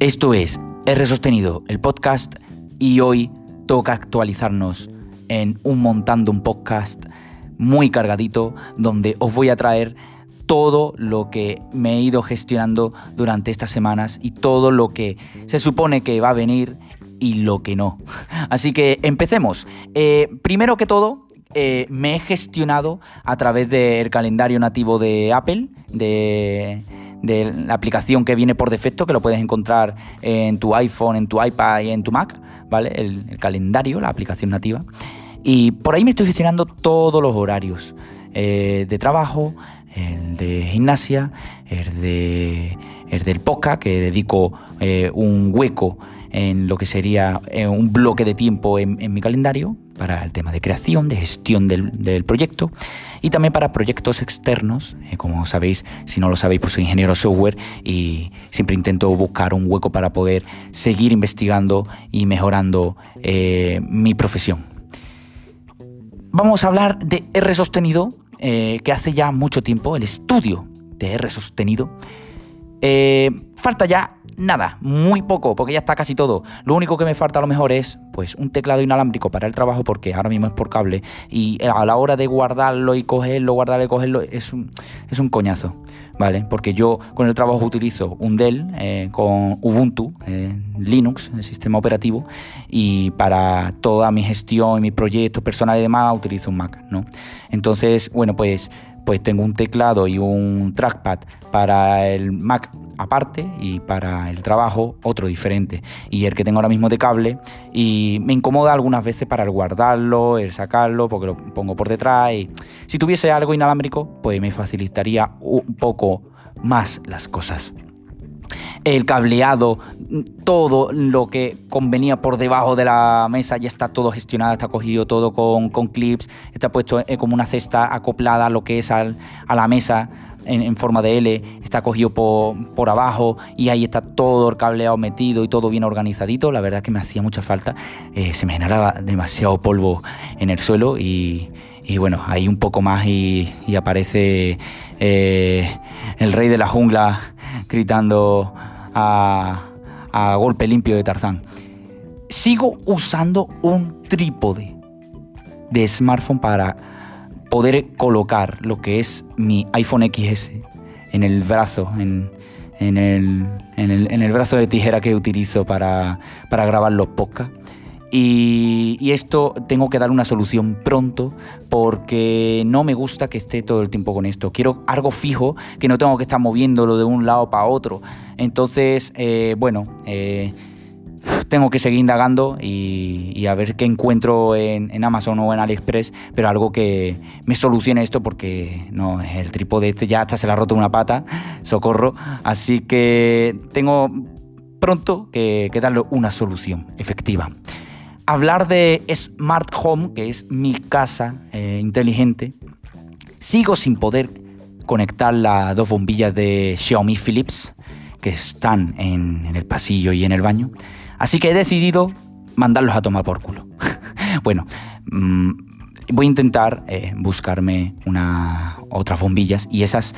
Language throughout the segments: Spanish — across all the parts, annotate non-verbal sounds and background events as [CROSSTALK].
Esto es R Sostenido, el podcast, y hoy toca actualizarnos en un montando un podcast muy cargadito donde os voy a traer todo lo que me he ido gestionando durante estas semanas y todo lo que se supone que va a venir y lo que no. [LAUGHS] Así que empecemos. Eh, primero que todo, eh, me he gestionado a través del calendario nativo de Apple, de de la aplicación que viene por defecto, que lo puedes encontrar en tu iPhone, en tu iPad y en tu Mac, ¿vale? El, calendario, la aplicación nativa. Y por ahí me estoy gestionando todos los horarios eh, de trabajo, el de gimnasia, el, de, el del podcast, que dedico eh, un hueco en lo que sería eh, un bloque de tiempo en, mi calendario para el tema de creación, de gestión del, proyecto y también para proyectos externos. Eh, como sabéis, si no lo sabéis, pues soy ingeniero software y siempre intento buscar un hueco para poder seguir investigando y mejorando eh, mi profesión. Vamos a hablar de R sostenido, que hace ya mucho tiempo, el estudio de R sostenido. Falta ya nada, muy poco, porque ya está casi todo. Lo único que me falta a lo mejor es pues un teclado inalámbrico para el trabajo, porque ahora mismo es por cable, y a la hora de guardarlo y cogerlo, guardarlo y cogerlo, es un, es un coñazo. ¿Vale? Porque yo con el trabajo utilizo un Dell eh, con Ubuntu, eh, Linux, el sistema operativo, y para toda mi gestión y mis proyectos personales y demás utilizo un Mac, ¿no? Entonces, bueno, pues pues tengo un teclado y un trackpad para el Mac aparte y para el trabajo otro diferente. Y el que tengo ahora mismo de cable y me incomoda algunas veces para el guardarlo, el sacarlo, porque lo pongo por detrás. Y si tuviese algo inalámbrico, pues me facilitaría un poco más las cosas el cableado, todo lo que convenía por debajo de la mesa ya está todo gestionado, está cogido todo con, clips, está puesto eh, como una cesta acoplada a lo que es a la mesa en, forma de L, está cogido por, abajo y ahí está todo el cableado metido y todo bien organizadito. La verdad es que me hacía mucha falta, eh, se me generaba demasiado polvo en el suelo y, bueno, ahí un poco más y, aparece eh, el rey de la jungla gritando a, golpe limpio de Tarzán. Sigo usando un trípode de smartphone para poder colocar lo que es mi iPhone XS en el brazo, en, el, en el, brazo de tijera que utilizo para, para grabar los podcasts. Y, esto tengo que dar una solución pronto porque no me gusta que esté todo el tiempo con esto. Quiero algo fijo, que no tengo que estar moviéndolo de un lado para otro. Entonces, eh, bueno, eh, tengo que seguir indagando y, a ver qué encuentro en, Amazon o en AliExpress, pero algo que me solucione esto porque no, el trípode este ya hasta se le ha roto una pata, socorro. Así que tengo pronto que darle una solución efectiva hablar de Smart Home, que es mi casa eh, inteligente, sigo sin poder conectar las dos bombillas de Xiaomi Philips que están en, el pasillo y en el baño. Así que he decidido mandarlos a tomar por culo. [LAUGHS] bueno, mm, voy a intentar eh, buscarme una, otras bombillas y esas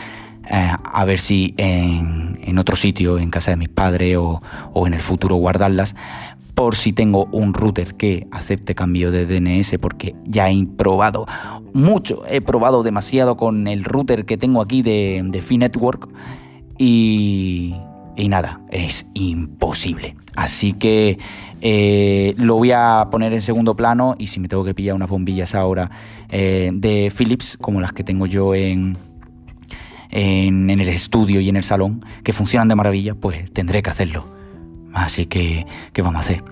eh, a ver si en, otro sitio, en casa de mis padres o, en el futuro guardarlas por si tengo un router que acepte cambio de DNS porque ya he probado mucho, he probado demasiado con el router que tengo aquí de, de Network y, y nada, es imposible. Así que eh, lo voy a poner en segundo plano y si me tengo que pillar unas bombillas ahora eh, de Philips como las que tengo yo en, en, en el estudio y en el salón que funcionan de maravilla, pues tendré que hacerlo. Así que, ¿qué vamos a hacer?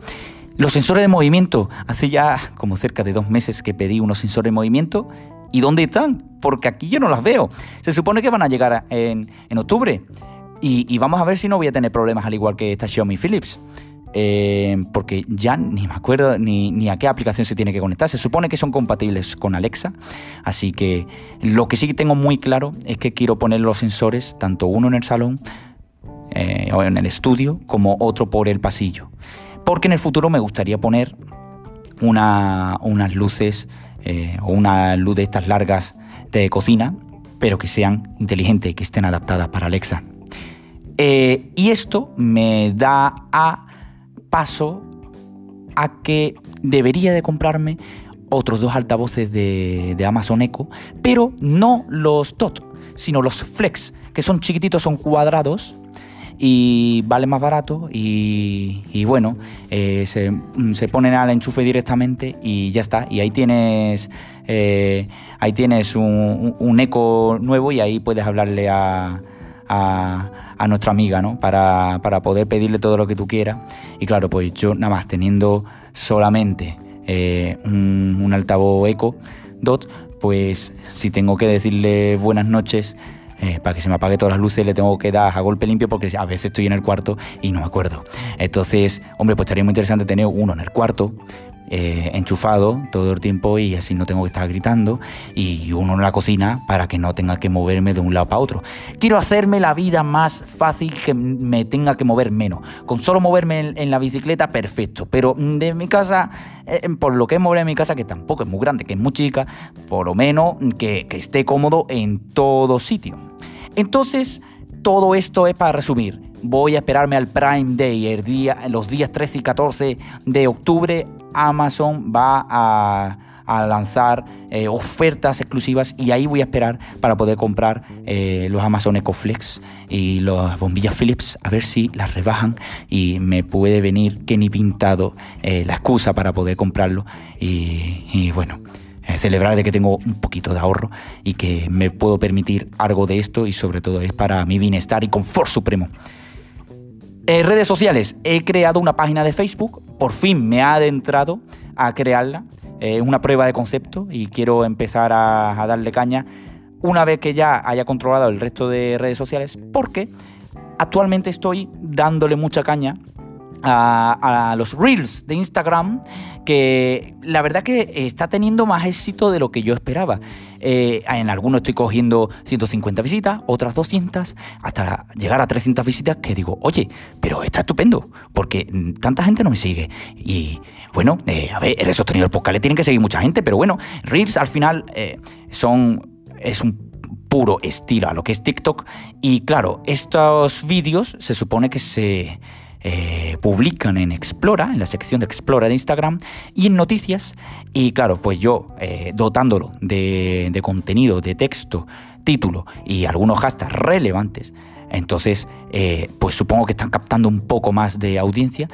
Los sensores de movimiento. Hace ya como cerca de dos meses que pedí unos sensores de movimiento. ¿Y dónde están? Porque aquí yo no las veo. Se supone que van a llegar en, octubre. Y, vamos a ver si no voy a tener problemas al igual que esta Xiaomi Philips. Eh, porque ya ni me acuerdo ni, a qué aplicación se tiene que conectar. Se supone que son compatibles con Alexa. Así que lo que sí tengo muy claro es que quiero poner los sensores, tanto uno en el salón eh, o en el estudio como otro por el pasillo. Porque en el futuro me gustaría poner unas luces eh, o una luz de estas largas de cocina, pero que sean inteligentes, que estén adaptadas para Alexa. Eh, y esto me da a paso a que debería de comprarme otros dos altavoces de, Amazon Echo, pero no los DOT, sino los Flex, que son chiquititos, son cuadrados y vale más barato y, bueno, eh, se, ponen al enchufe directamente y ya está. Y ahí tienes, eh, ahí tienes un, eco nuevo y ahí puedes hablarle a, a, nuestra amiga, ¿no? Para, para, poder pedirle todo lo que tú quieras. Y claro, pues yo nada más teniendo solamente eh, un, altavoz eco dot, pues si tengo que decirle buenas noches, eh, para que se me apague todas las luces le tengo que dar a golpe limpio porque a veces estoy en el cuarto y no me acuerdo. Entonces, hombre, pues estaría muy interesante tener uno en el cuarto eh, enchufado todo el tiempo y así no tengo que estar gritando y uno en la cocina para que no tenga que moverme de un lado para otro. Quiero hacerme la vida más fácil que me tenga que mover menos. Con solo moverme en, la bicicleta, perfecto. Pero de mi casa, eh, por lo que es mover en mi casa, que tampoco es muy grande, que es muy chica, por lo menos que esté cómodo en todo sitio. Entonces, todo esto es para resumir. Voy a esperarme al Prime Day, el día, los días 13 y 14 de octubre. Amazon va a, lanzar eh, ofertas exclusivas y ahí voy a esperar para poder comprar eh, los Amazon EcoFlex y las bombillas Philips a ver si las rebajan y me puede venir que ni pintado eh, la excusa para poder comprarlo y bueno celebrar de que tengo un poquito de ahorro y que me puedo permitir algo de esto y sobre todo es para mi bienestar y confort supremo. En redes sociales, he creado una página de Facebook, por fin me ha adentrado a crearla, es una prueba de concepto y quiero empezar a darle caña una vez que ya haya controlado el resto de redes sociales, porque actualmente estoy dándole mucha caña a, los reels de Instagram, que la verdad que está teniendo más éxito de lo que yo esperaba. Eh, en algunos estoy cogiendo 150 visitas, otras 200, hasta llegar a 300 visitas que digo, oye, pero está estupendo, porque tanta gente no me sigue. Y bueno, eh, a ver, eres sostenido el podcast, le tienen que seguir mucha gente, pero bueno, reels al final eh, son... es un puro estilo a lo que es TikTok y claro, estos vídeos se supone que se eh, publican en Explora, en la sección de Explora de Instagram y en noticias. Y claro, pues yo eh, dotándolo de, contenido, de texto, título y algunos hashtags relevantes, entonces eh, pues supongo que están captando un poco más de audiencia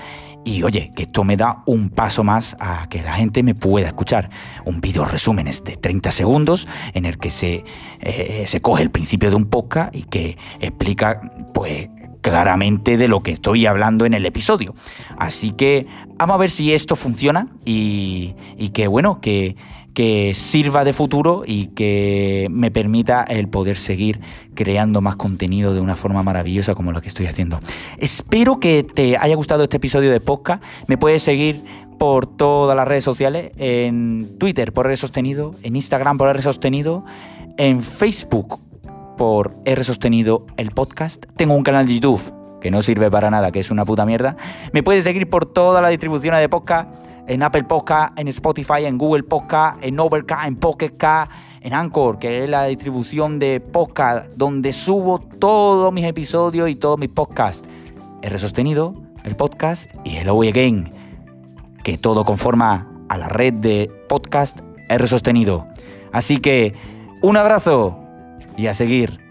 y oye, que esto me da un paso más a que la gente me pueda escuchar. Un vídeo resúmenes de 30 segundos en el que se, se coge el principio de un podcast y que explica pues claramente de lo que estoy hablando en el episodio. Así que vamos a ver si esto funciona y, que bueno, que, que sirva de futuro y que me permita el poder seguir creando más contenido de una forma maravillosa como lo que estoy haciendo. Espero que te haya gustado este episodio de podcast. Me puedes seguir por todas las redes sociales, en Twitter por R Sostenido, en Instagram por R Sostenido, en Facebook por R sostenido el podcast. Tengo un canal de YouTube que no sirve para nada, que es una puta mierda. Me puedes seguir por toda la distribución de podcast, en Apple Podcast, en Spotify, en Google Podcast, en Overcast, en Pocket en Anchor, que es la distribución de podcast donde subo todos mis episodios y todos mis podcasts. R sostenido, el podcast y Hello Again, que todo conforma a la red de podcast R sostenido. Así que un abrazo y a seguir